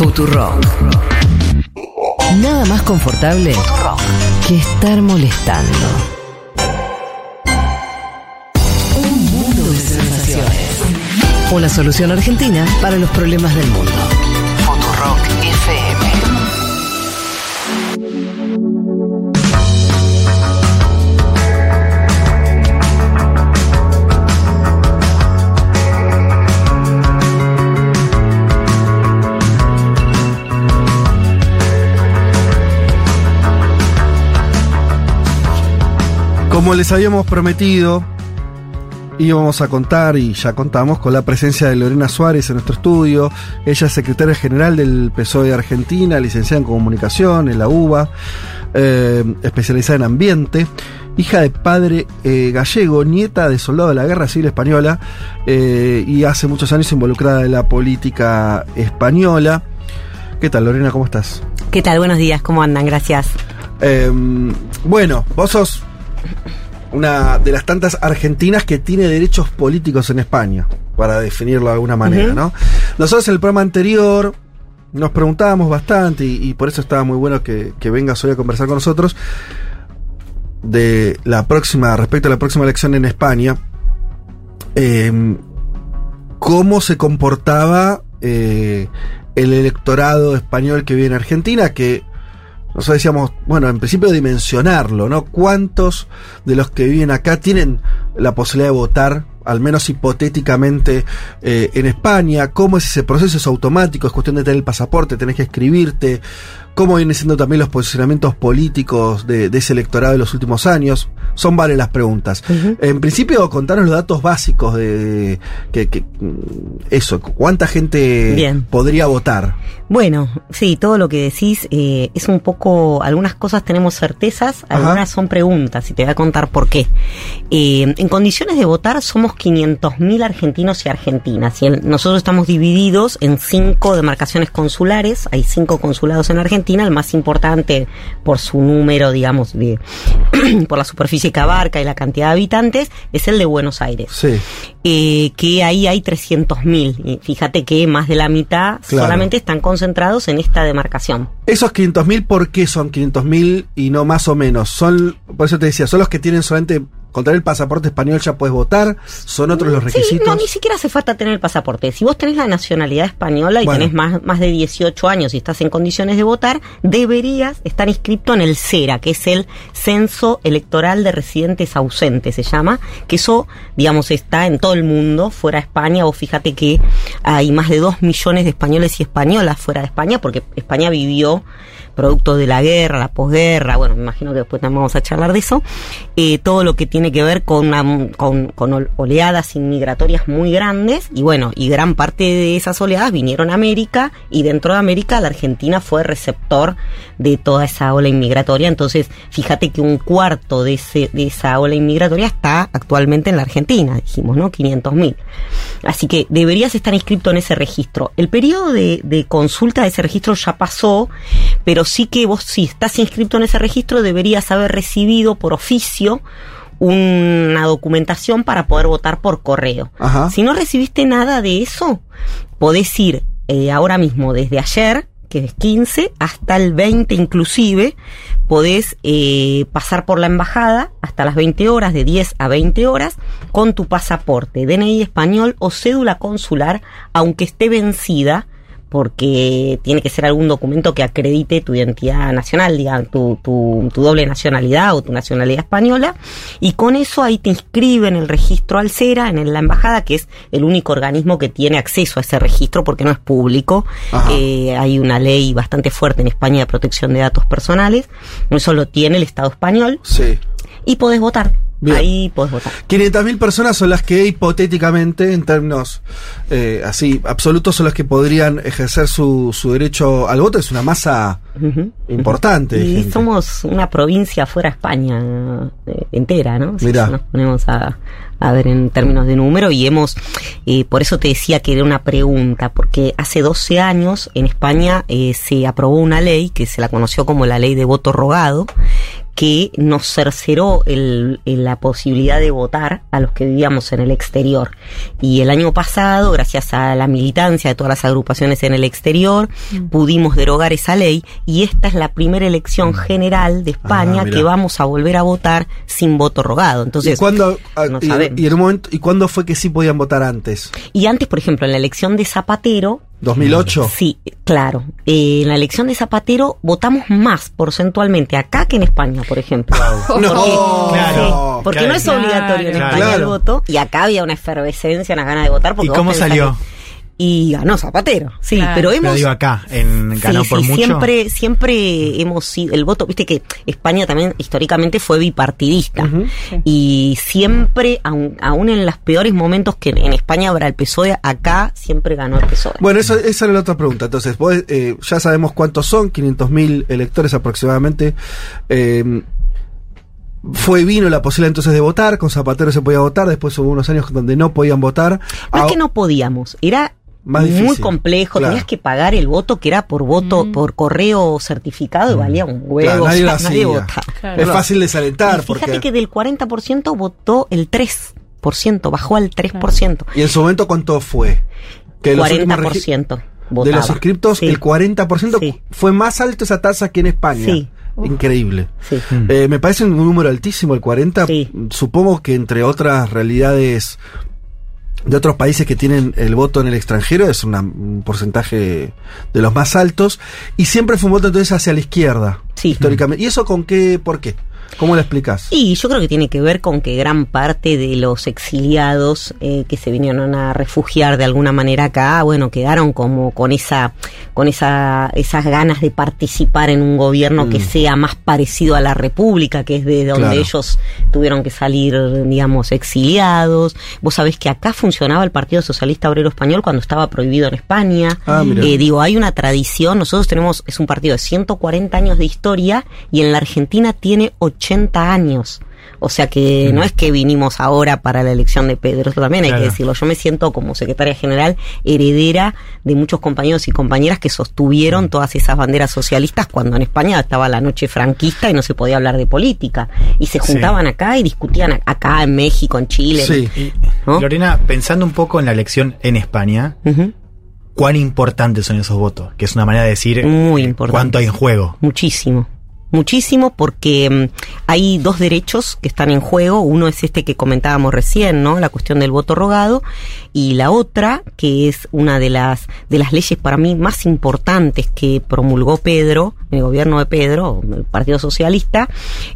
Futurock. Nada más confortable que estar molestando. Un mundo de sensaciones. Una solución argentina para los problemas del mundo. Como les habíamos prometido, íbamos a contar, y ya contamos, con la presencia de Lorena Suárez en nuestro estudio. Ella es secretaria general del PSOE de Argentina, licenciada en comunicación en la UBA, eh, especializada en ambiente, hija de padre eh, gallego, nieta de soldado de la Guerra Civil Española eh, y hace muchos años involucrada en la política española. ¿Qué tal, Lorena? ¿Cómo estás? ¿Qué tal? Buenos días, ¿cómo andan? Gracias. bueno, vos sos una de las tantas argentinas que tiene derechos políticos en España, para definirlo de alguna manera, ¿no? Nosotros en el programa anterior nos preguntábamos bastante, y, por eso estaba muy bueno que, vengas hoy a conversar con nosotros, de la próxima, respecto a la próxima elección en España, em, cómo se comportaba eh, el electorado español que vive en Argentina, que nosotros decíamos, bueno, en principio dimensionarlo, ¿no? ¿Cuántos de los que viven acá tienen la posibilidad de votar, al menos hipotéticamente, eh, en España? ¿Cómo es ese proceso? ¿Es automático? ¿Es cuestión de tener el pasaporte? ¿Tenés que escribirte? ¿Cómo vienen siendo también los posicionamientos políticos de, ese electorado de los últimos años? Son varias las preguntas. En principio, contanos los datos básicos de, que, eso, cuánta gente podría votar. Bueno, sí, todo lo que decís eh, es un poco, algunas cosas tenemos certezas, algunas son preguntas y te voy a contar por qué. Eh, en condiciones de votar somos 500.000 argentinos y argentinas y nosotros estamos divididos en cinco demarcaciones consulares, hay cinco consulados en Argentina el más importante por su número, digamos, de por la superficie que abarca y la cantidad de habitantes, es el de Buenos Aires. Sí. Eh, que ahí hay 300.000. Fíjate que más de la mitad solamente están concentrados en esta demarcación. Esos 500.000, ¿por qué son 500.000 y no más o menos? Son, por eso te decía, son los que tienen solamente contra el pasaporte español ya puedes votar, son otros los requisitos. no, ni siquiera hace falta tener el pasaporte. Si vos tenés la nacionalidad española y tenés más, más de 18 años y estás en condiciones de votar, deberías estar inscrito en el CERA, que es el Censo Electoral de Residentes Ausentes, se llama, que eso, digamos, está en todo el mundo, fuera de España. Vos fíjate que hay más de 2 millones de españoles y españolas fuera de España, porque España vivió producto de la guerra, la posguerra, bueno, me imagino que después también vamos a charlar de eso, eh, todo lo que tiene que ver con, con, oleadas inmigratorias muy grandes y bueno, y gran parte de esas oleadas vinieron a América y dentro de América la Argentina fue receptor de toda esa ola inmigratoria, entonces fíjate que un cuarto de, ese, de esa ola inmigratoria está actualmente en la Argentina, dijimos, ¿no? 500 mil. Así que deberías estar inscrito en ese registro. El periodo de, de consulta de ese registro ya pasó, pero sí que vos, si estás inscrito en ese registro, deberías haber recibido por oficio una documentación para poder votar por correo. Si no recibiste nada de eso, podés ir eh, ahora mismo, desde ayer, que es 15, hasta el 20 inclusive, podés eh, pasar por la embajada hasta las 20 horas, de 10 a 20 horas, con tu pasaporte, DNI español o cédula consular, aunque esté vencida, porque tiene que ser algún documento que acredite tu identidad nacional, diga, tu, tu, doble nacionalidad o tu nacionalidad española, y con eso ahí te inscriben el registro al CERA, en la embajada, que es el único organismo que tiene acceso a ese registro porque no es público. Eh, hay una ley bastante fuerte en España de protección de datos personales, eso lo tiene el Estado español. Sí. Y podés votar. Ahí podés votar. 500.000 personas son las que hipotéticamente, en términos eh, así absolutos, son las que podrían ejercer su, su derecho al voto. Es una masa importante. Y somos una provincia fuera de España eh, entera, ¿no? Si nos ponemos a, a, ver en términos de número y hemos, eh, por eso te decía que era una pregunta, porque hace 12 años en España se aprobó una ley que se la conoció como la ley de voto rogado, que nos cerceró el, la posibilidad de votar a los que vivíamos en el exterior. Y el año pasado, gracias a la militancia de todas las agrupaciones en el exterior, mm. pudimos derogar esa ley y esta es la primera elección mm. general de España ah, que vamos a volver a votar sin voto rogado. Entonces, ¿Y cuándo, ah, y, en un momento, ¿y cuándo fue que sí podían votar antes? Y antes, por ejemplo, en la elección de Zapatero, 2008. Sí, claro. Eh, en la elección de Zapatero votamos más porcentualmente acá que en España, por ejemplo. Porque, no, claro, porque no es obligatorio en España el voto y acá había una efervescencia, una gana de votar. ¿Y cómo salió? Y ganó Zapatero. Sí, pero hemos. digo acá, en, ganó por mucho. Siempre, siempre hemos sido. El voto, viste que España también históricamente fue bipartidista. Y siempre, aún, en los peores momentos que en España habrá el PSOE, acá siempre ganó el PSOE. Bueno, eso, esa era la otra pregunta. Entonces, eh, ya sabemos cuántos son, 500.000 electores aproximadamente. Eh, fue vino la posibilidad entonces de votar, con Zapatero se podía votar, después hubo unos años donde no podían votar. No es que no podíamos, era muy complejo, tenías que pagar el voto que era por voto, mm. por correo certificado y mm. valía un huevo. nadie, Es fácil desalentar. fíjate que del 40% votó el 3%, bajó al 3%. ¿Y en su momento cuánto fue? Que 40%. De los inscriptos, el 40% fue más alto esa tasa que en España. Sí. Increíble. Eh, me parece un número altísimo, el 40. Supongo que entre otras realidades de otros países que tienen el voto en el extranjero es un porcentaje de los más altos y siempre fue un voto entonces hacia la izquierda históricamente. ¿Y eso con qué? ¿Por qué? ¿Cómo lo explicas? Y yo creo que tiene que ver con que gran parte de los exiliados eh, que se vinieron a refugiar de alguna manera acá, bueno, quedaron como con esa, con esa, esas ganas de participar en un gobierno que mm. sea más parecido a la República, que es de donde ellos tuvieron que salir, digamos, exiliados. Vos sabés que acá funcionaba el Partido Socialista Obrero Español cuando estaba prohibido en España. Ah, eh, digo, hay una tradición, nosotros tenemos, es un partido de 140 años de historia y en la Argentina tiene 80 años. O sea que no es que vinimos ahora para la elección de Pedro, eso también hay que decirlo. Yo me siento como secretaria general heredera de muchos compañeros y compañeras que sostuvieron todas esas banderas socialistas cuando en España estaba la noche franquista y no se podía hablar de política. Y se juntaban acá y discutían acá en México, en Chile. Sí. Lorena, pensando un poco en la elección en España, ¿cuán importantes son esos votos? Que es una manera de decir Muy cuánto hay en juego. Muchísimo muchísimo porque mm, hay dos derechos que están en juego. Uno es este que comentábamos recién, ¿no? La cuestión del voto rogado. Y la otra, que es una de las, de las leyes para mí más importantes que promulgó Pedro, el gobierno de Pedro, el Partido Socialista,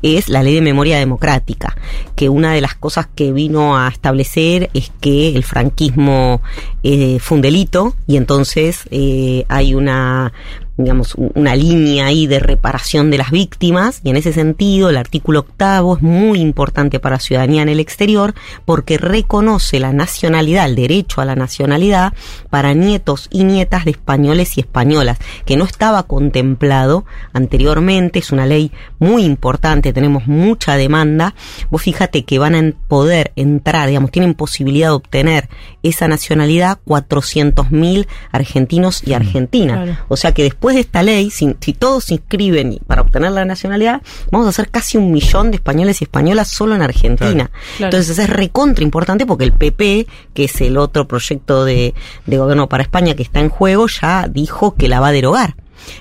es la ley de memoria democrática. Que una de las cosas que vino a establecer es que el franquismo eh, fue un delito y entonces eh, hay una digamos, una línea ahí de reparación de las víctimas. Y en ese sentido el artículo octavo es muy importante para la ciudadanía en el exterior porque reconoce la nacionalidad, el derecho a la nacionalidad para nietos y nietas de españoles y españolas, que no estaba contemplado anteriormente, es una ley muy importante, tenemos mucha demanda, vos fíjate que van a poder entrar, digamos, tienen posibilidad de obtener esa nacionalidad 400.000 argentinos y argentinas, o sea que después después de esta ley, si, todos se inscriben para obtener la nacionalidad, vamos a hacer casi un millón de españoles y españolas solo en Argentina. Entonces es recontra importante porque el PP, que es el otro proyecto de, de gobierno para España que está en juego, ya dijo que la va a derogar.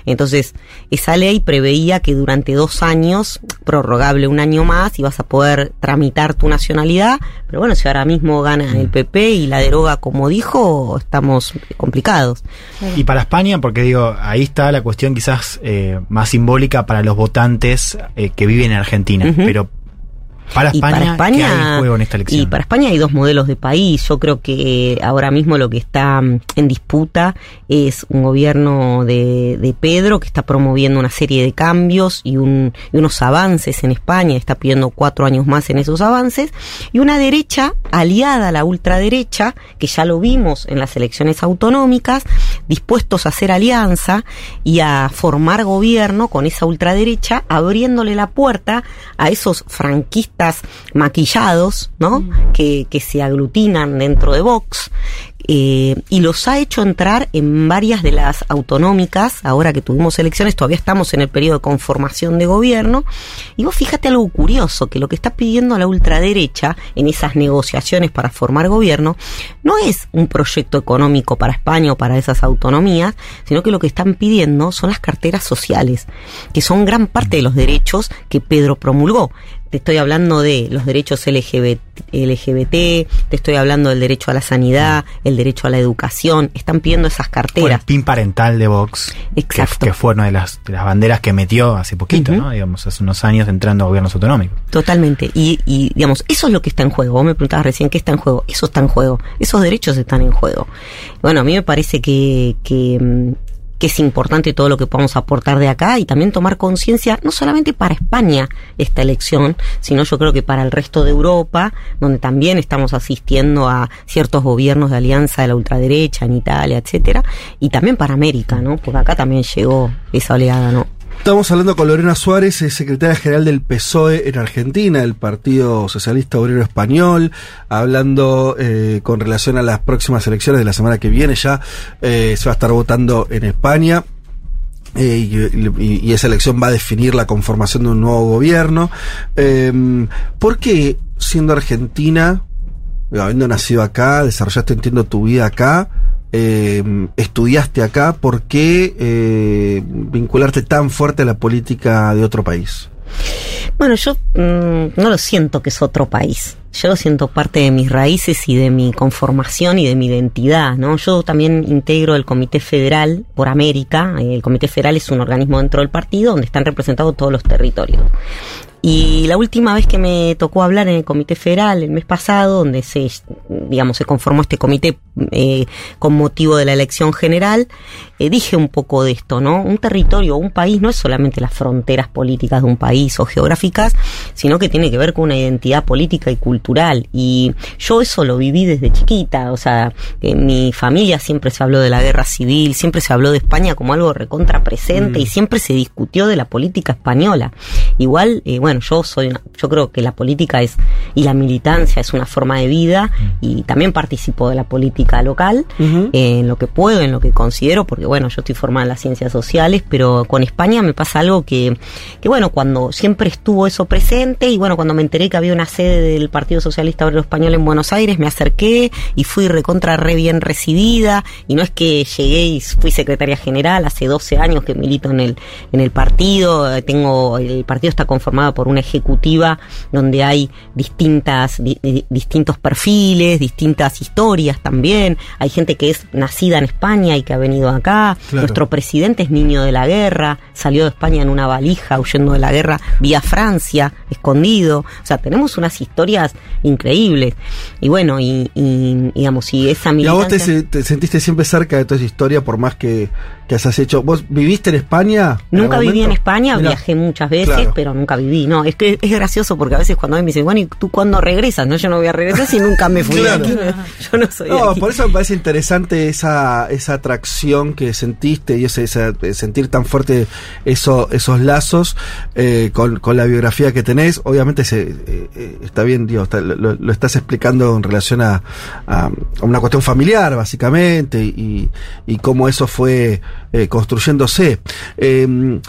Entonces, esa ley preveía que durante dos años, prorrogable un año más, ibas a poder tramitar tu nacionalidad, pero bueno, si ahora mismo gana el PP y la deroga como dijo, estamos complicados. Y para España, porque digo, ahí está la cuestión quizás eh, más simbólica para los votantes eh, que viven en Argentina, pero para España, hay en esta elección? Y para España hay dos modelos de país. Yo creo que ahora mismo lo que está mm, en disputa es un gobierno de, de Pedro que está promoviendo una serie de cambios y, un, y unos avances en España, está pidiendo cuatro años más en esos avances, y una derecha aliada a la ultraderecha, que ya lo vimos en las elecciones autonómicas, dispuestos a hacer alianza y a formar gobierno con esa ultraderecha, abriéndole la puerta a esos franquistas maquillados, ¿no? Mm. Que, que se aglutinan dentro de Vox, eh, y los ha hecho entrar en varias de las autonómicas, ahora que tuvimos elecciones, todavía estamos en el periodo de conformación de gobierno, y vos fíjate algo curioso, que lo que está pidiendo la ultraderecha en esas negociaciones para formar gobierno no es un proyecto económico para España o para esas autonomías, sino que lo que están pidiendo son las carteras sociales, que son gran parte de los derechos que Pedro promulgó te estoy hablando de los derechos LGBT, LGBT, te estoy hablando del derecho a la sanidad, el derecho a la educación, están pidiendo esas carteras. el PIN parental de Vox, Exacto. Que, fue una de las, las, banderas que metió hace poquito, ¿no? Digamos, hace unos años entrando a gobiernos autonómicos. Totalmente. Y, y, digamos, eso es lo que está en juego. Vos me preguntabas recién qué está en juego. Eso está en juego. Esos derechos están en juego. Bueno, a mí me parece que, que mm, que es importante todo lo que podamos aportar de acá y también tomar conciencia, no solamente para España esta elección, sino yo creo que para el resto de Europa, donde también estamos asistiendo a ciertos gobiernos de alianza de la ultraderecha en Italia, etcétera, y también para América, ¿no? Porque acá también llegó esa oleada, ¿no? Estamos hablando con Lorena Suárez, secretaria general del PSOE en Argentina, el Partido Socialista Obrero Español, hablando eh, con relación a las próximas elecciones de la semana que viene. Ya eh, se va a estar votando en España. Eh, y, esa elección va a definir la conformación de un nuevo gobierno. Em, ¿Por qué, siendo Argentina, habiendo nacido acá, desarrollaste, entiendo, tu vida acá, eh, estudiaste acá, ¿por qué eh, vincularte tan fuerte a la política de otro país? Bueno, yo mm, no lo siento que es otro país. Yo lo siento parte de mis raíces y de mi conformación y de mi identidad, ¿no? Yo también integro el Comité Federal por América. El Comité Federal es un organismo dentro del partido donde están representados todos los territorios. Y la última vez que me tocó hablar en el Comité Federal, el mes pasado, donde se, digamos, se conformó este comité eh, con motivo de la elección general, eh, dije un poco de esto, ¿no? Un territorio, un país no es solamente las fronteras políticas de un país o geográficas, sino que tiene que ver con una identidad política y cultural. Y yo eso lo viví desde chiquita, o sea, en mi familia siempre se habló de la guerra civil, siempre se habló de España como algo recontra presente y mm. siempre se discutió de la política española. Igual, eh, bueno, yo soy yo creo que la política es y la militancia es una forma de vida y también participo de la política local en lo que puedo, en lo que considero, porque bueno, yo estoy formada en las ciencias sociales, pero con España me pasa algo que, que bueno, cuando siempre estuvo eso presente y bueno, cuando me enteré que había una sede del Partido Socialista Obrero Español en Buenos Aires, me acerqué y fui recontra re bien recibida y no es que llegué y fui secretaria general hace 12 años que milito en el en el partido, tengo el partido está conformado por una ejecutiva donde hay distintas, distintos perfiles, distintas historias también. Hay gente que es nacida en España y que ha venido acá. Nuestro presidente es niño de la guerra, salió de España en una valija huyendo de la guerra vía Francia, escondido. O sea, tenemos unas historias increíbles. Y bueno, y, digamos, y esa militancia... ¿Y a vos te, sentiste siempre cerca de toda esa historia por más que, que has hecho? ¿Vos viviste en España? Nunca viví en España, viajé muchas veces, pero nunca viví. No, es que es gracioso porque a veces cuando me dicen, bueno, ¿y tú cuándo regresas? No, yo no voy a regresar si nunca me fui aquí. Yo no soy No, por eso me parece interesante esa, esa atracción que sentiste y ese, sentir tan fuerte eso, esos lazos eh, con, con, la biografía que tenés. Obviamente se, eh, eh, está bien, Dios, lo, estás explicando en relación a, a, una cuestión familiar, básicamente, y, y cómo eso fue construyéndose. Em,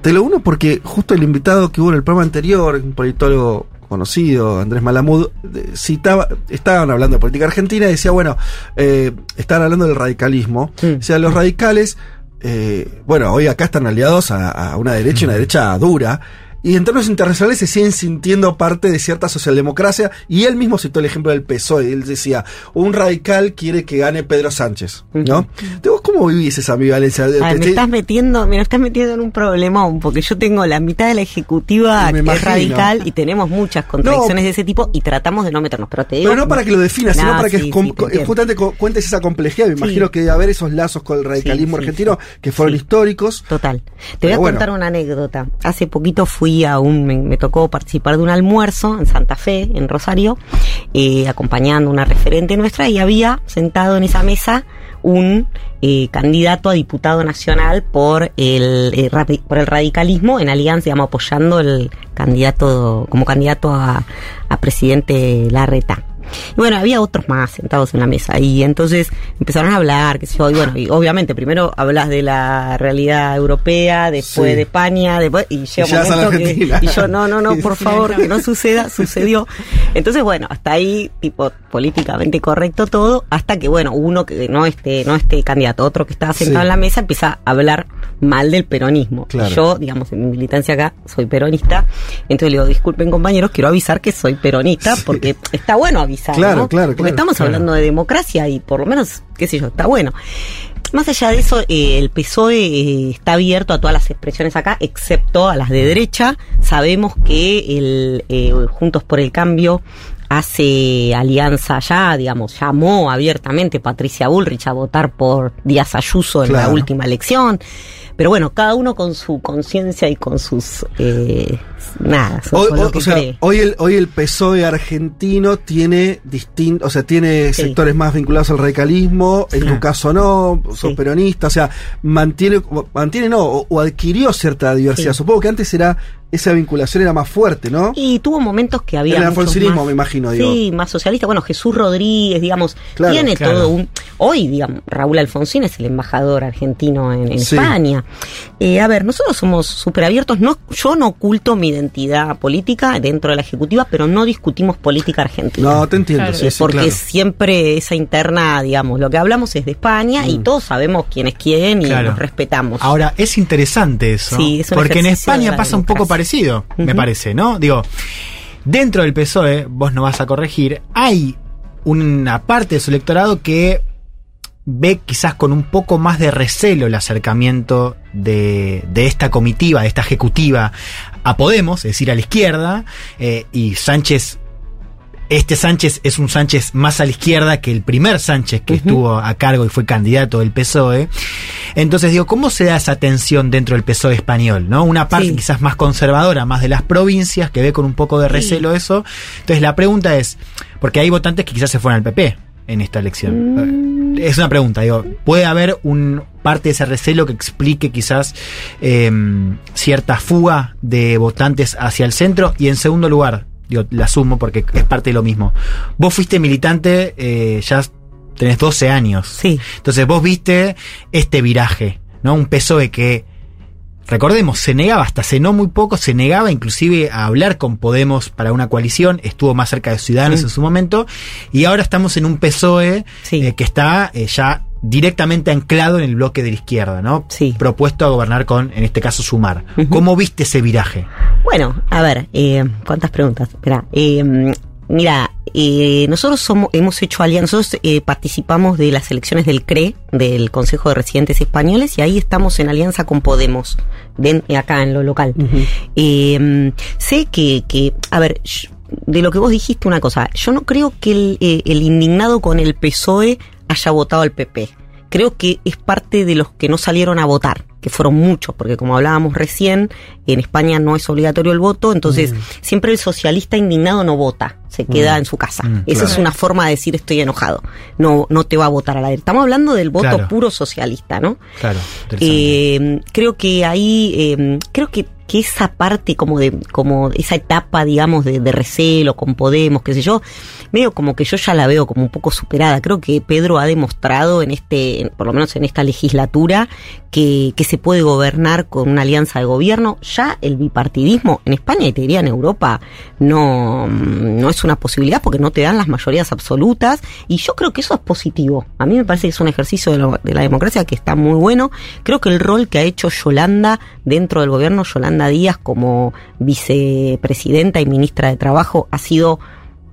te lo uno porque justo el invitado que hubo en el programa anterior, un politólogo conocido, Andrés Malamud, citaba, estaban hablando de política argentina y decía, bueno, eh, estaban hablando del radicalismo. O sea, los radicales, eh, bueno, hoy acá están aliados a, una derecha y una derecha dura, y en términos internacionales se siguen sintiendo parte de cierta socialdemocracia. Y él mismo citó el ejemplo del PSOE. Él decía, un radical quiere que gane Pedro Sánchez, ¿no? ¿Cómo vivís esa ambivalencia? me estás metiendo, me estás metiendo en un problemón, porque yo tengo la mitad de la ejecutiva que es radical y tenemos muchas contradicciones de ese tipo y tratamos de no meternos. Pero, te pero no para que lo definas, sino para que justamente cuentes esa complejidad. Me imagino que debe haber esos lazos con el radicalismo argentino que fueron históricos. Total. Te voy a contar una anécdota. Hace poquito fui aún me, tocó participar de un almuerzo en Santa Fe, en Rosario, eh, acompañando una referente nuestra y había sentado en esa mesa un eh, candidato a diputado nacional por el, eh, por el radicalismo en alianza, digamos, apoyando el candidato, como candidato a, a presidente Larreta. Y bueno, había otros más sentados en la mesa y entonces empezaron a hablar, que sé yo, y bueno, y obviamente primero hablas de la realidad europea, después de España, después, y llega un momento que, y yo, no, no, no, por favor, que no suceda, sucedió. Entonces, bueno, hasta ahí, tipo, políticamente correcto todo, hasta que, bueno, uno que no este, no este candidato, otro que estaba sentado en la mesa empieza a hablar mal del peronismo. Yo, digamos, en mi militancia acá, soy peronista, entonces le digo, disculpen compañeros, quiero avisar que soy peronista, porque está bueno avisar Claro, claro, Porque estamos hablando de democracia y por lo menos, qué sé yo, está bueno. Más allá de eso, eh, el PSOE eh, está abierto a todas las expresiones acá, excepto a las de derecha. Sabemos que el eh, Juntos por el Cambio hace alianza ya, digamos, llamó abiertamente Patricia Bullrich a votar por Díaz Ayuso en la última elección. Pero bueno, cada uno con su conciencia y con sus eh, nada. Hoy, o sea, hoy, el hoy el PSOE argentino tiene distinto, o sea, tiene sectores más vinculados al radicalismo. En tu caso no, sos peronista, o sea, mantiene, mantiene no, o, adquirió cierta diversidad. Supongo que antes era esa vinculación era más fuerte, ¿no? Y tuvo momentos que había. El alfonsinismo, me imagino, digo. Sí, más socialista. Bueno, Jesús Rodríguez, digamos, tiene todo un. Hoy, digamos, Raúl Alfonsín es el embajador argentino en, España. Eh, a ver, nosotros somos súper abiertos. No, yo no oculto mi identidad política dentro de la ejecutiva, pero no discutimos política argentina. No, te entiendo, sí, Porque siempre esa interna, digamos, lo que hablamos es de España y mm. todos sabemos quién es quién y nos respetamos. Ahora, es interesante eso. Sí, porque en España pasa un poco parecido me parece, ¿no? Digo, dentro del PSOE, vos no vas a corregir, hay una parte de su electorado que ve quizás con un poco más de recelo el acercamiento de, esta comitiva, de esta ejecutiva a Podemos, es decir, a la izquierda, eh, y Sánchez este Sánchez es un Sánchez más a la izquierda que el primer Sánchez que estuvo a cargo y fue candidato del PSOE. Entonces digo, ¿cómo se da esa tensión dentro del PSOE español? ¿no? Una parte quizás más conservadora, más de las provincias, que ve con un poco de recelo eso. Entonces la pregunta es, porque hay votantes que quizás se fueron al PP en esta elección. Mm. Es una pregunta, digo, ¿puede haber un parte de ese recelo que explique quizás em, cierta fuga de votantes hacia el centro? Y en segundo lugar, yo la asumo porque es parte de lo mismo. Vos fuiste militante, eh, ya tenés 12 años. Sí. Entonces vos viste este viraje, ¿no? Un PSOE que, recordemos, se negaba, hasta hace no muy poco, se negaba inclusive a hablar con Podemos para una coalición, estuvo más cerca de Ciudadanos mm. en su momento, y ahora estamos en un PSOE eh, que está eh, ya directamente anclado en el bloque de la izquierda, ¿no? Sí. Propuesto a gobernar con, en este caso, Sumar. ¿Cómo viste ese viraje? Bueno, a ver, eh, ¿cuántas preguntas? Espera, eh, mira, eh, nosotros somos, hemos hecho alianzas, nosotros eh, participamos de las elecciones del CRE, del Consejo de Residentes Españoles, y ahí estamos en alianza con Podemos, acá en lo local. Eh, sé que, que, a ver, de lo que vos dijiste una cosa, yo no creo que el, el indignado con el PSOE haya votado al PP. Creo que es parte de los que no salieron a votar, que fueron muchos, porque como hablábamos recién, en España no es obligatorio el voto, entonces mm. siempre el socialista indignado no vota, se queda mm. en su casa. Mm, Esa es una forma de decir estoy enojado, no, no te va a votar a la. Estamos hablando del voto puro socialista, ¿no? Claro. Eh, creo que ahí, eh, creo que que esa parte como de, como esa etapa, digamos, de, de, recelo con Podemos, qué sé yo, medio como que yo ya la veo como un poco superada. Creo que Pedro ha demostrado en este, por lo menos en esta legislatura, que, que se puede gobernar con una alianza de gobierno. Ya el bipartidismo en España y te diría en Europa no, no es una posibilidad porque no te dan las mayorías absolutas y yo creo que eso es positivo. A mí me parece que es un ejercicio de, de la democracia que está muy bueno. Creo que el rol que ha hecho Yolanda dentro del gobierno, Yolanda Díaz como vicepresidenta y ministra de Trabajo ha sido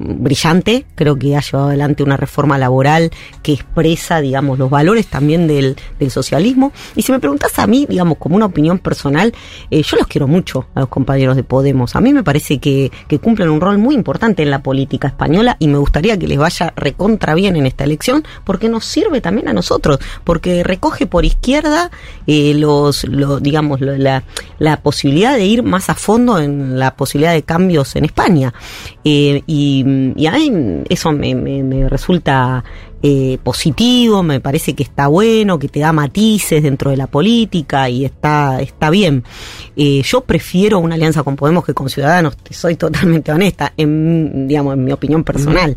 brillante, creo que ha llevado adelante una reforma laboral que expresa, digamos, los valores también del, del socialismo. Y si me preguntas a mí, digamos, como una opinión personal, eh, yo los quiero mucho a los compañeros de Podemos. A mí me parece que, cumplen un rol muy importante en la política española y me gustaría que les vaya recontra bien en esta elección porque nos sirve también a nosotros, porque recoge por izquierda eh, los, digamos, la, la posibilidad de ir más a fondo en la posibilidad de cambios en España. Eh, y y a mí eso me, resulta eh, positivo, me parece que está bueno, que te da matices dentro de la política y está, está bien. Eh, yo prefiero una alianza con Podemos que con Ciudadanos, te soy totalmente honesta, en, digamos, en mi opinión personal.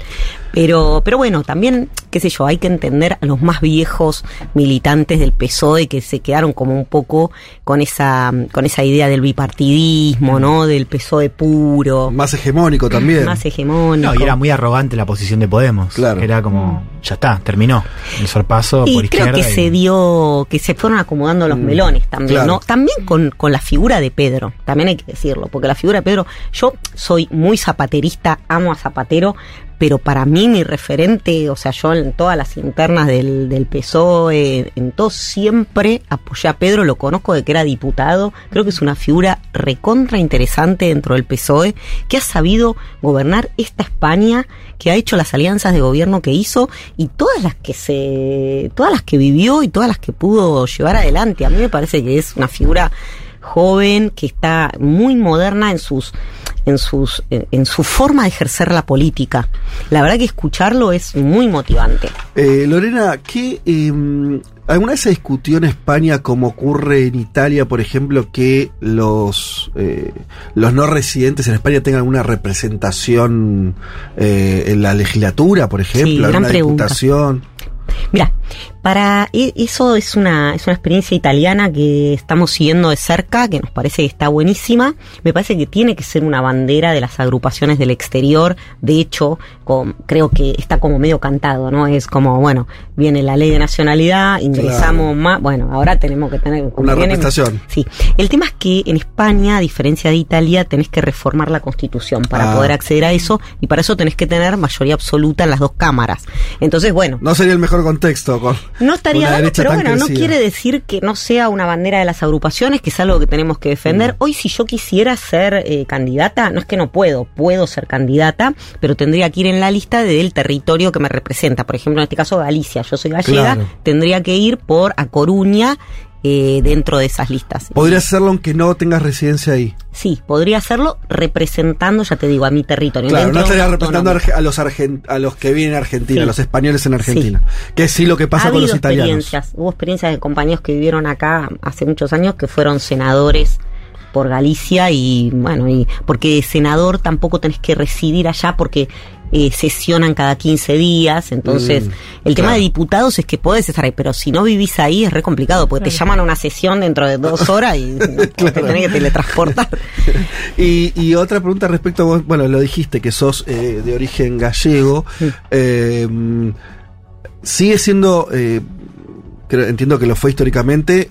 Pero, pero bueno, también, qué sé yo, hay que entender a los más viejos militantes del PSOE que se quedaron como un poco con esa, con esa idea del bipartidismo, ¿no? Del PSOE puro. Más hegemónico también. Más hegemónico. No, y era muy arrogante la posición de Podemos. Claro. Era como, ya está, terminó el sorpaso y creo que se dio, que se fueron acomodando los mm, melones también, ¿no? También con, con la figura de Pedro, también hay que decirlo, porque la figura de Pedro, yo soy muy zapaterista, amo a Zapatero, pero para mí mi referente, o sea, yo en todas las internas del, del PSOE, en todo, siempre apoyé a Pedro, lo conozco de que era diputado, creo que es una figura recontra interesante dentro del PSOE, que ha sabido gobernar esta España, que ha hecho las alianzas de gobierno que hizo y todas las que se, todas las que vivió y todas las que pudo llevar adelante. A mí me parece que es una figura joven, que está muy moderna en sus en sus en, su forma de ejercer la política. La verdad que escucharlo es muy motivante. Eh, Lorena, ¿qué em, alguna vez se discutió en España como ocurre en Italia, por ejemplo, que los eh, los no residentes en España tengan alguna representación eh, en la legislatura, por ejemplo, sí, diputación? Mira, para e, eso es una, es una experiencia italiana que estamos siguiendo de cerca, que nos parece que está buenísima. Me parece que tiene que ser una bandera de las agrupaciones del exterior. De hecho, creo que está como medio cantado, ¿no? Es como, bueno, viene la ley de nacionalidad, ingresamos más. Bueno, ahora tenemos que tener una representación. Sí. El tema es que en España, a diferencia de Italia, tenés que reformar la constitución para ah. poder acceder a eso y para eso tenés que tener mayoría absoluta en las dos cámaras. Entonces, bueno. No sería el mejor contexto con no estaría dado, pero bueno, no quiere decir que no sea una bandera de las agrupaciones, que es algo que tenemos que defender. Mm. Hoy, si yo quisiera ser eh, candidata, no es que no puedo, puedo ser candidata, pero tendría que ir en la lista del territorio que me representa. Por ejemplo, en este caso, Galicia. Yo soy gallega, tendría que ir por A Coruña eh, dentro de esas listas. ¿Podría hacerlo aunque no tengas residencia ahí? Sí, podría hacerlo representando, ya te digo, a mi territorio. Claro, no estaría representando a los, a los que vienen a Argentina, a los españoles en Argentina. Que es sí lo que pasa con los italianos. Experiencias. Hubo experiencias de compañeros que vivieron acá hace muchos años que fueron senadores por Galicia y bueno, y porque senador tampoco tenés que residir allá porque eh, sesionan cada 15 días, entonces mm, el tema de diputados es que podés estar ahí, pero si no vivís ahí es re complicado, porque te llaman a una sesión dentro de dos horas y te tenés que teletransportar. y, y, otra pregunta respecto a vos, bueno, lo dijiste, que sos eh, de origen gallego, eh, sigue siendo... Eh, entiendo que lo fue históricamente,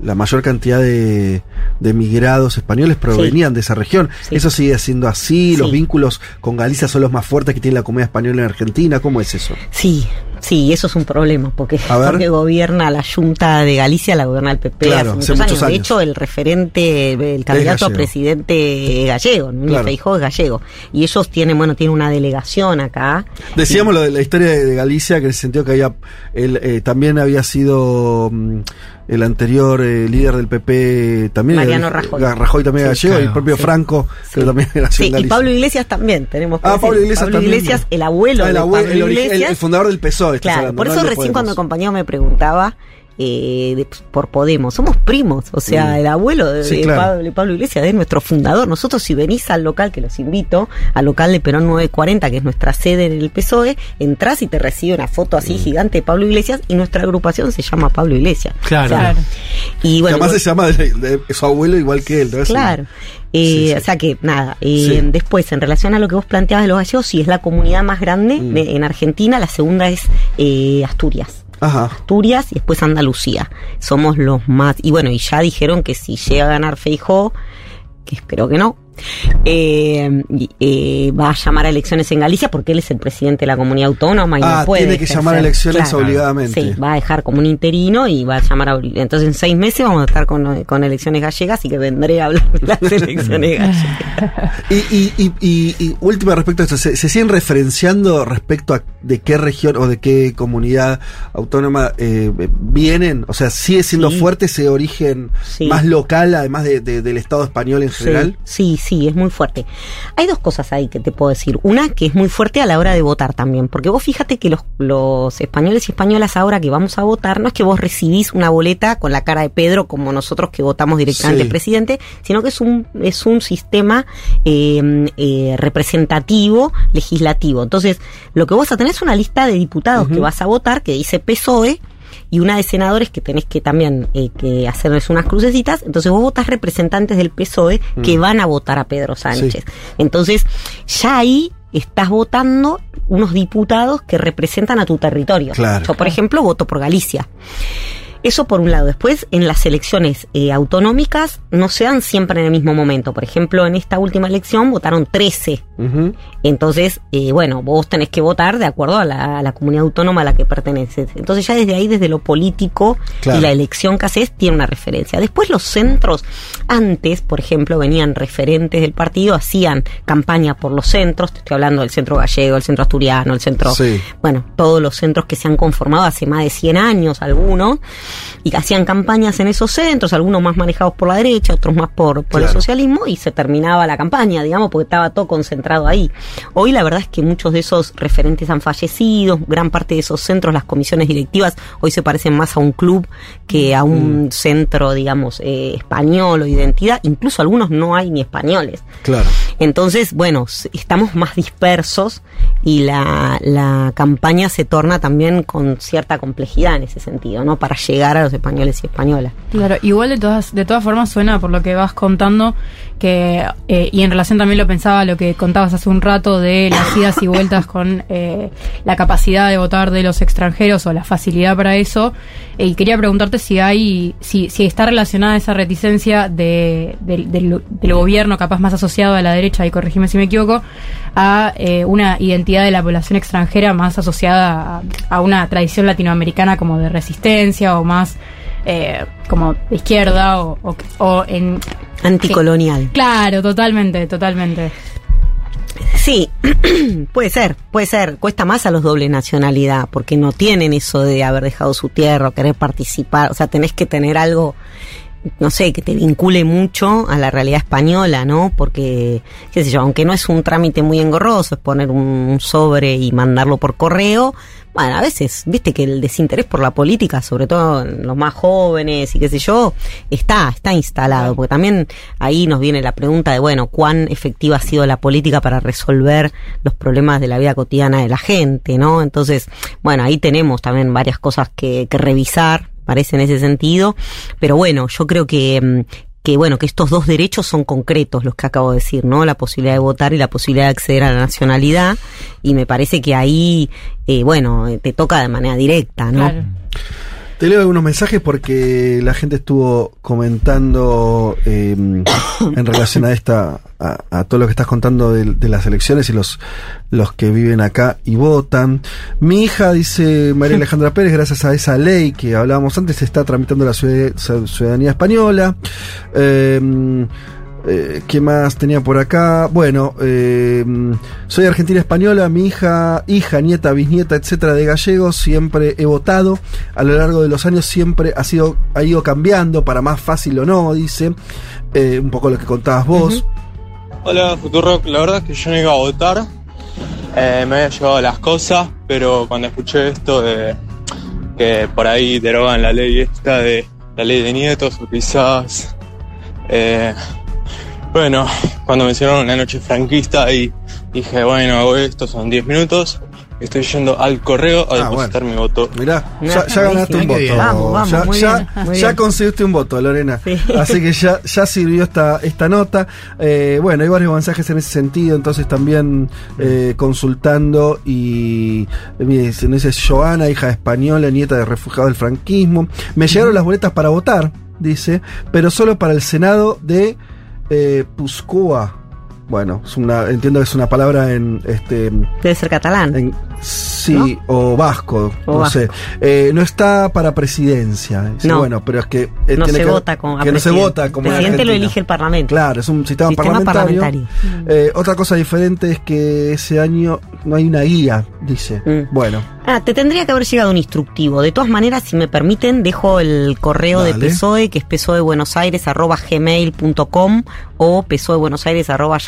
la mayor cantidad de, de migrados españoles provenían de esa región. Eso sigue siendo así, los vínculos con Galicia son los más fuertes que tiene la comunidad española en Argentina, ¿cómo es eso? Sí, Sí, eso es un problema, porque, porque gobierna la Junta de Galicia, la gobierna el PP hace, muchos, años. De hecho, el referente, el candidato a presidente gallego, ¿no? claro. es gallego. Y ellos tienen, bueno, tienen una delegación acá. Decíamos lo de la historia de, Galicia, que en el sentido que había, el, eh, también había sido... El anterior eh, líder del PP también Mariano Rajoy, Rajoy también gallego y el propio Franco que también era sí, y Pablo Iglesias también tenemos ah Pablo Iglesias Pablo Iglesias el abuelo, ah, el, Iglesias, el, fundador del PSOE claro por eso recién cuando el compañero me preguntaba eh, por Podemos. Somos primos, o sea, el abuelo de, Pablo, Iglesias es nuestro fundador. Nosotros si venís al local, que los invito, al local de Perón 940, que es nuestra sede en el PSOE, entras y te recibe una foto así mm. gigante de Pablo Iglesias y nuestra agrupación se llama Pablo Iglesias. Claro. Y bueno, además se llama de, su abuelo igual que él. Claro. Eh, o sea que, nada, eh, después, en relación a lo que vos planteabas de los gallegos, sí es la comunidad más grande mm. en Argentina, la segunda es eh, Asturias. Asturias y después Andalucía. Somos los más. Y bueno, y ya dijeron que si llega a ganar Feijó, que espero que no, eh, eh, va a llamar a elecciones en Galicia porque él es el presidente de la comunidad autónoma y ah, no puede. Tiene que llamar a elecciones obligadamente. Sí, va a dejar como un interino y va a llamar a. Entonces en seis meses vamos a estar con, con elecciones gallegas y que vendré a hablar de las elecciones gallegas. y, y, y, última respecto a esto, ¿se, siguen referenciando respecto a de qué región o de qué comunidad autónoma eh, vienen? O sea, ¿sigue siendo fuerte ese origen más local, además de, del Estado español en general? Sí, sí sí, es muy fuerte. Hay dos cosas ahí que te puedo decir. Una, que es muy fuerte a la hora de votar también, porque vos fíjate que los, los españoles y españolas ahora que vamos a votar, no es que vos recibís una boleta con la cara de Pedro como nosotros que votamos directamente al presidente, sino que es un, es un sistema em, eh, representativo legislativo. Entonces, lo que vos vas a tener es una lista de diputados que vas a votar que dice PSOE, y una de senadores que tenés que también eh, que hacerles unas crucecitas. Entonces vos votás representantes del PSOE que mm. van a votar a Pedro Sánchez. Entonces ya ahí estás votando unos diputados que representan a tu territorio. Yo, por ejemplo, voto por Galicia. Eso por un lado. Después, en las elecciones eh, autonómicas no se dan siempre en el mismo momento. Por ejemplo, en esta última elección votaron 13. Entonces, eh, bueno, vos tenés que votar de acuerdo a la, comunidad autónoma a la que perteneces. Entonces ya desde ahí, desde lo político y la elección que haces, tiene una referencia. Después los centros, antes, por ejemplo, venían referentes del partido, hacían campaña por los centros, te estoy hablando del centro gallego, el centro asturiano, el centro, bueno, todos los centros que se han conformado hace más de 100 años, algunos y hacían campañas en esos centros, algunos más manejados por la derecha, otros más por, por el socialismo, y se terminaba la campaña, digamos, porque estaba todo concentrado ahí. Hoy la verdad es que muchos de esos referentes han fallecido, gran parte de esos centros, las comisiones directivas, hoy se parecen más a un club que a un mm. centro, digamos, eh, español o identidad, incluso algunos no hay ni españoles. Claro. Entonces, bueno, estamos más dispersos y la, la campaña se torna también con cierta complejidad en ese sentido, ¿no? Para llegar a los españoles y españolas. Claro, igual de todas, de todas formas suena por lo que vas contando que, eh, y en relación también lo pensaba lo que contabas hace un rato de las idas y vueltas con eh, la capacidad de votar de los extranjeros o la facilidad para eso, eh, y quería preguntarte si hay, si, si está relacionada esa reticencia de, del, gobierno, capaz más asociado a la derecha, y corregime si me equivoco, a una identidad de la población extranjera más asociada a, a una tradición latinoamericana como de resistencia o más eh, como de izquierda o, o, en... Anticolonial. claro, totalmente, totalmente. Sí, puede ser, puede ser. Cuesta más a los doble nacionalidad, porque no tienen eso de haber dejado su tierra o querer participar. O sea, tenés que tener algo, no sé, que te vincule mucho a la realidad española, ¿no? Porque, qué sé yo, aunque no es un trámite muy engorroso, es poner un sobre y mandarlo por correo, bueno, a veces, viste que el desinterés por la política, sobre todo en los más jóvenes y qué sé yo, está, está instalado, porque también ahí nos viene la pregunta de, bueno, cuán efectiva ha sido la política para resolver los problemas de la vida cotidiana de la gente, ¿no? Entonces, bueno, ahí tenemos también varias cosas que, que revisar, parece en ese sentido, pero bueno, yo creo que, mm, que bueno, que estos dos derechos son concretos, los que acabo de decir, ¿no? La posibilidad de votar y la posibilidad de acceder a la nacionalidad, y me parece que ahí, eh, bueno, te toca de manera directa, ¿no? Te leo algunos mensajes porque la gente estuvo comentando eh, en relación a esta, a, todo lo que estás contando de, las elecciones y los, los que viven acá y votan. Mi hija, dice María Alejandra Pérez, gracias a esa ley que hablábamos antes, se está tramitando la ciudadanía española. Eh, eh, ¿Qué más tenía por acá? Bueno, eh, soy argentina española, mi hija, hija, nieta, bisnieta, etcétera, de gallegos, siempre he votado. A lo largo de los años siempre ha sido, ha ido cambiando para más fácil o no, dice. Eh, un poco lo que contabas vos. Hola, Futuro. La verdad es que yo no iba a votar. me había llevado las cosas, pero cuando escuché esto de que por ahí derogan la ley esta de la ley de nietos, o quizás bueno, cuando mencionaron la noche franquista y dije, bueno, hago esto, son 10 minutos. Estoy yendo al correo a ah, depositar mi voto. Mirá, ya, ganaste un voto. Vamos, vamos, ya, ya, conseguiste un voto, Lorena. Así que ya, ya sirvió esta, esta nota. Eh, bueno, hay varios mensajes en ese sentido, entonces también eh, consultando y me dice Joana, hija española, nieta de refugiado del franquismo. Me llegaron las boletas para votar, dice, pero solo para el Senado de eh, Puscoa. Bueno, es una, entiendo que es una palabra en este. Debe ser catalán. sí, o vasco, no sé. Eh, no está para presidencia. no. Bueno, pero es que. Eh, no se vota como Que no se vota como. El presidente lo elige el parlamento. Claro, es un sistema, parlamentario. otra cosa diferente es que ese año no hay una guía, dice. Mm. Bueno. Ah, te tendría que haber llegado un instructivo. De todas maneras, si me permiten, dejo el correo de PSOE, que es pesoebuenosaires.gmail.com o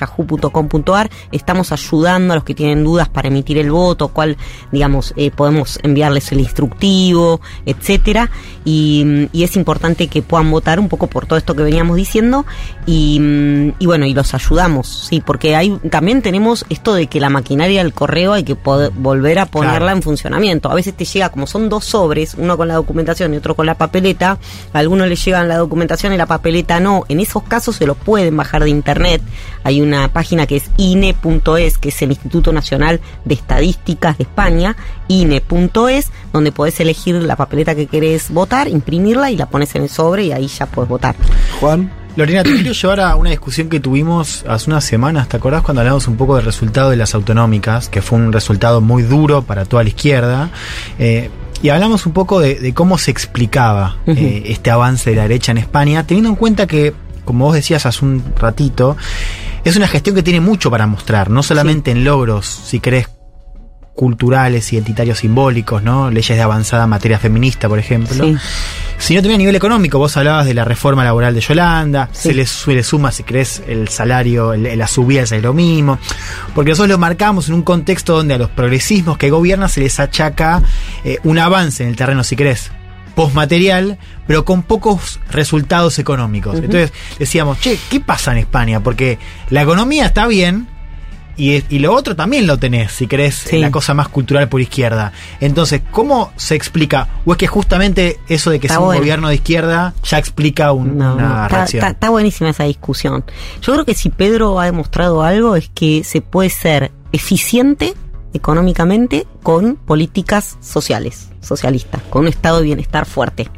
pesoebuenosaires.yahoo.com.ar. Estamos ayudando a los que tienen dudas para emitir el voto, cuál, digamos, eh, podemos enviarles el instructivo, etcétera. Y, es importante que puedan votar un poco por todo esto que veníamos diciendo. Y, y bueno, y los ayudamos, sí, porque hay también tenemos esto de que la maquinaria del correo hay que poder volver a ponerla en función a veces te llega, como son dos sobres, uno con la documentación y otro con la papeleta, a algunos les llegan la documentación y la papeleta no. En esos casos se lo pueden bajar de internet. Hay una página que es INE.es, que es el Instituto Nacional de Estadísticas de España, INE.es, donde podés elegir la papeleta que querés votar, imprimirla y la pones en el sobre y ahí ya puedes votar. Juan. Lorena, te quiero llevar a una discusión que tuvimos hace unas semanas, ¿te acordás cuando hablamos un poco del resultado de las autonómicas, que fue un resultado muy duro para toda la izquierda? Eh, y hablamos un poco de, cómo se explicaba eh, este avance de la derecha en España, teniendo en cuenta que, como vos decías hace un ratito, es una gestión que tiene mucho para mostrar, no solamente en logros, si querés, culturales, identitarios, simbólicos, ¿no? Leyes de avanzada materia feminista, por ejemplo. Sí. Sino también a nivel económico, vos hablabas de la reforma laboral de Yolanda, se le, suma, si crees, el salario, la subida del salario mínimo, porque nosotros lo marcamos en un contexto donde a los progresismos que gobiernan se les achaca eh, un avance en el terreno, si crees, postmaterial, pero con pocos resultados económicos. Entonces decíamos, che, ¿qué pasa en España? Porque la economía está bien, y, lo otro también lo tenés, si querés, la cosa más cultural por izquierda. Entonces, ¿cómo se explica? ¿O es que justamente eso de que sea un gobierno de izquierda ya explica una reacción? Está, buenísima esa discusión. Yo creo que si Pedro ha demostrado algo es que se puede ser eficiente económicamente con políticas sociales, socialistas, con un estado de bienestar fuerte.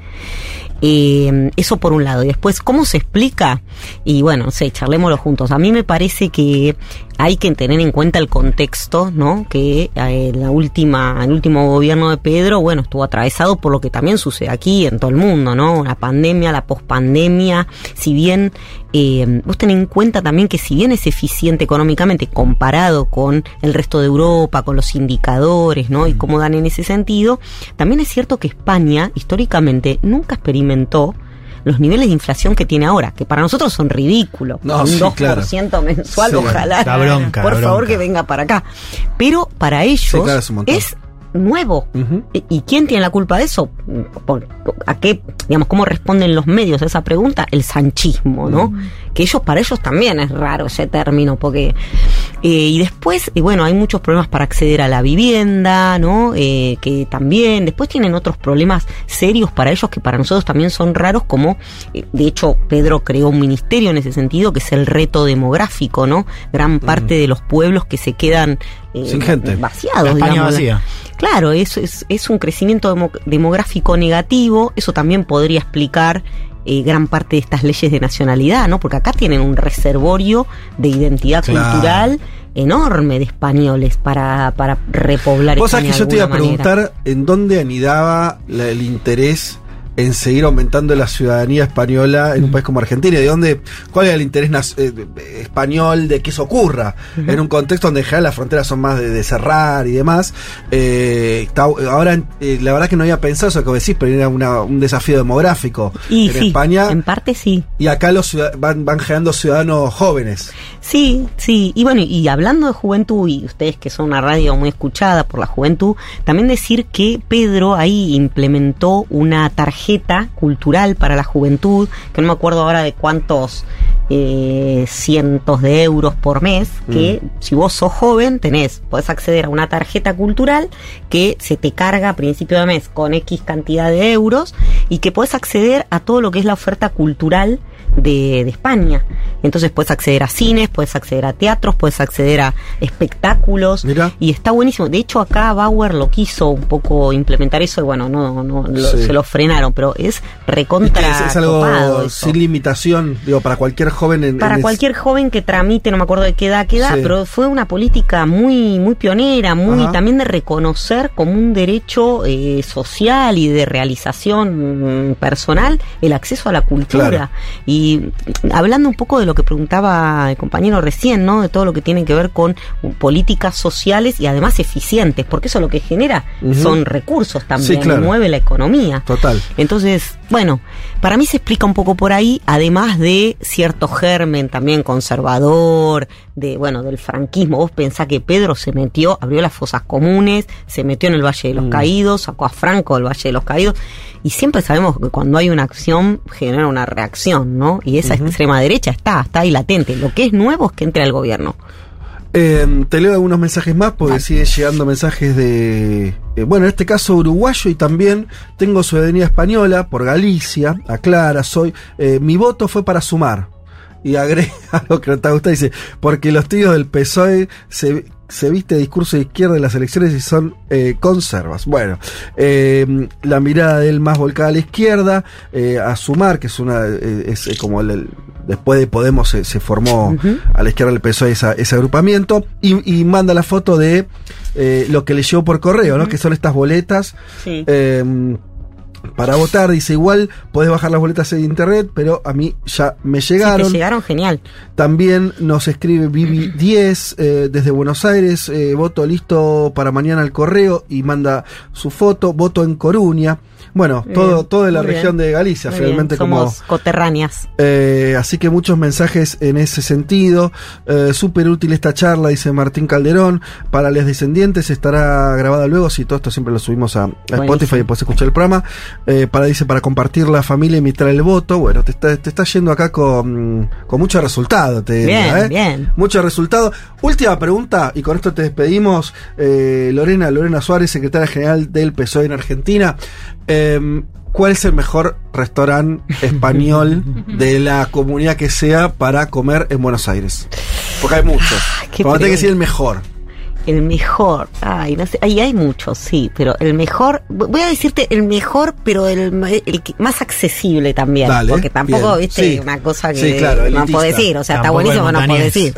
Eh, eso por un lado. Y después, ¿cómo se explica? Y bueno, no sé, charlémoslo juntos. A mí me parece que hay que tener en cuenta el contexto, ¿no? Que eh, la última, el último gobierno de Pedro, bueno, estuvo atravesado por lo que también sucede aquí en todo el mundo, ¿no? La pandemia, la pospandemia, si bien eh, vos tenés en cuenta también que si bien es eficiente económicamente comparado con el resto de Europa, con los indicadores, ¿no? Y cómo dan en ese sentido, también es cierto que España históricamente nunca experimentó los niveles de inflación que tiene ahora, que para nosotros son ridículos. un 2% mensual, ojalá. por favor que venga para acá. Pero para ellos es nuevo. ¿Y quién tiene la culpa de eso? ¿A qué, digamos, cómo responden los medios a esa pregunta? El sanchismo, ¿no? Que ellos, para ellos también es raro ese término, porque. Eh, y después, y bueno, hay muchos problemas para acceder a la vivienda, ¿no? Eh, que también. Después tienen otros problemas serios para ellos que para nosotros también son raros, como. Eh, de hecho, Pedro creó un ministerio en ese sentido, que es el reto demográfico, ¿no? Gran parte de los pueblos que se quedan Sin gente. vaciados, digamos. Claro, eso es, es un crecimiento demográfico negativo, eso también podría explicar eh, gran parte de estas leyes de nacionalidad, ¿no? Porque acá tienen un reservorio de identidad cultural enorme de españoles para, para repoblar Vos sabés que yo te iba a preguntar en dónde anidaba el interés en seguir aumentando la ciudadanía española en un país como Argentina? ¿De dónde, cuál es el interés eh, español de que eso ocurra? En un contexto donde en general las fronteras son más de, cerrar y demás. Eh, ahora, eh, la verdad que no había pensado eso que decís, pero era un desafío demográfico y en España. En parte sí. Y acá los van, van generando ciudadanos jóvenes. Sí, sí. Y bueno, y hablando de juventud, y ustedes que son una radio muy escuchada por la juventud, también decir que Pedro ahí implementó una tarjeta cultural para la juventud, que no me acuerdo ahora de cuántos eh, cientos de euros por mes, que mm. si vos sos joven tenés, podés acceder a una tarjeta cultural que se te carga a principio de mes con X cantidad de euros y que podés acceder a todo lo que es la oferta cultural de, España. Entonces puedes acceder a cines, puedes acceder a teatros, puedes acceder a espectáculos. Y está buenísimo. De hecho, acá Bauer lo quiso un poco implementar eso y bueno, no, no se lo frenaron, pero es recontra. Es, algo sin limitación, digo, para cualquier joven. En, para cualquier joven que tramite, no me acuerdo de qué edad queda, pero fue una política muy, muy pionera, muy también de reconocer como un derecho eh, social y de realización mm, personal el acceso a la cultura. Y y hablando un poco de lo que preguntaba el compañero recién, ¿no? De todo lo que tiene que ver con políticas sociales y además eficientes, porque eso lo que genera son recursos también, mueve la economía. Total. Entonces, bueno, para mí se explica un poco por ahí, además de cierto germen también conservador, de bueno, del franquismo. Vos pensás que Pedro se metió, abrió las fosas comunes, se metió en el Valle de los mm. Caídos, sacó a Franco del Valle de los Caídos, y siempre sabemos que cuando hay una acción genera una reacción, ¿no? Y esa extrema derecha está, está ahí latente. Lo que es nuevo es que entre al gobierno. Em, te leo algunos mensajes más porque siguen llegando mensajes de, eh, bueno, en este caso uruguayo y también tengo ciudadanía española por Galicia, aclara, soy, eh, mi voto fue para sumar. Y agrega lo que te gusta, dice, porque los tíos del PSOE se, se viste discurso de izquierda en las elecciones y son eh, conservas. Bueno, em, la mirada de él más volcada a la izquierda, a sumar, que es una, es como el después de Podemos se, formó a la izquierda del PSOE ese agrupamiento y, manda la foto de eh, lo que le llegó por correo, ¿no? Que son estas boletas. Em, para votar, dice igual, podés bajar las boletas en internet, pero a mí ya me llegaron. llegaron, genial. También nos escribe Vivi 10 eh, desde Buenos Aires, eh, voto listo para mañana al correo y manda su foto, voto en Coruña. Bueno, todo, todo de la región de Galicia, finalmente Somos coterráneas. Eh, así que muchos mensajes en ese sentido. Eh, Súper útil esta charla, dice Martín Calderón. Para los descendientes estará grabada luego. Si todo esto siempre lo subimos a, Spotify y puedes escuchar el programa. Eh, para, dice, para compartir la familia y imitar el voto. Bueno, te está, te está yendo acá con, con mucho resultado. Te bien, ¿eh? bien. Mucho resultado. Última pregunta, y con esto te despedimos. Lorena, Lorena Suárez, secretaria general del PSOE en Argentina. Em, ¿Cuál es el mejor restaurante español de la comunidad que sea para comer en Buenos Aires? Porque hay muchos. Ah, Pero que decir el mejor. El mejor, ay, no sé, ahí hay muchos, sí, pero el mejor, voy a decirte el mejor, pero el, más accesible también, porque tampoco, viste, una cosa que no puedo decir, o sea, está buenísimo, no puedo decir.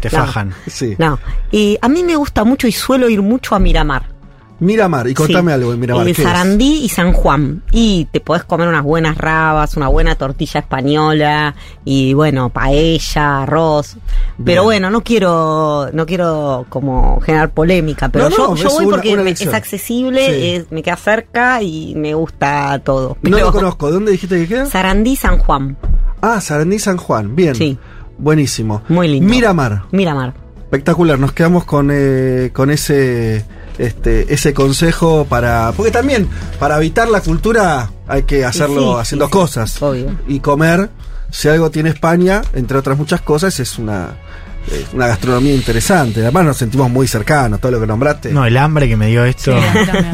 te fajan. Sí. No, y a mí me gusta mucho y suelo ir mucho a Miramar. Miramar, y contame algo de Miramar. El Sarandí y San Juan. Y te podés comer unas buenas rabas, una buena tortilla española, y bueno, paella, arroz. Pero bueno, no quiero, no quiero como generar polémica, pero yo, voy porque es accesible, me queda cerca y me gusta todo. no lo conozco, ¿de dónde dijiste que queda? Sarandí, San Juan. Ah, Sarandí, San Juan, bien. Sí. Buenísimo. Muy lindo. Miramar. Miramar. Espectacular, nos quedamos con, eh, con ese este, ese consejo para. Porque también, para evitar la cultura, hay que hacerlo haciendo cosas. Y comer, si algo tiene España, entre otras muchas cosas, es una. una gastronomía interesante. Además nos sentimos muy cercanos, todo lo que nombraste. No, el hambre que me dio esto.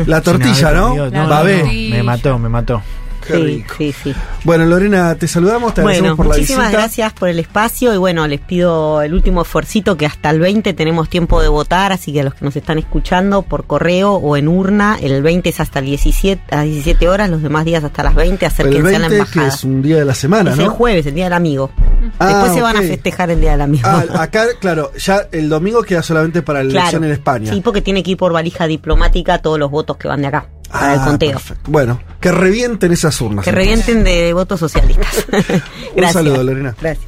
la tortilla, ¿no? me mató, me mató sí, Sí, sí. Bueno, Lorena, te saludamos, te agradecemos por la visita. Muchísimas gracias por el espacio y bueno, les pido el último esfuercito que hasta el 20 tenemos tiempo de votar, así que a los que nos están escuchando por correo o en urna, el 20 es hasta el 17, a 17 horas, los demás días hasta las 20, acérquense a la embajada. Que es un día de la semana, es ¿no? el jueves, el día del amigo. Ah, Después se van a festejar el día del amigo. Ah, acá, claro, ya el domingo queda solamente para la elección en España. Sí, porque tiene que ir por valija diplomática todos los votos que van de acá. Para el ah, conteo. Bueno, que revienten esas urnas. Que revienten de votos socialistas. Un saludo, Lorena. Gracias.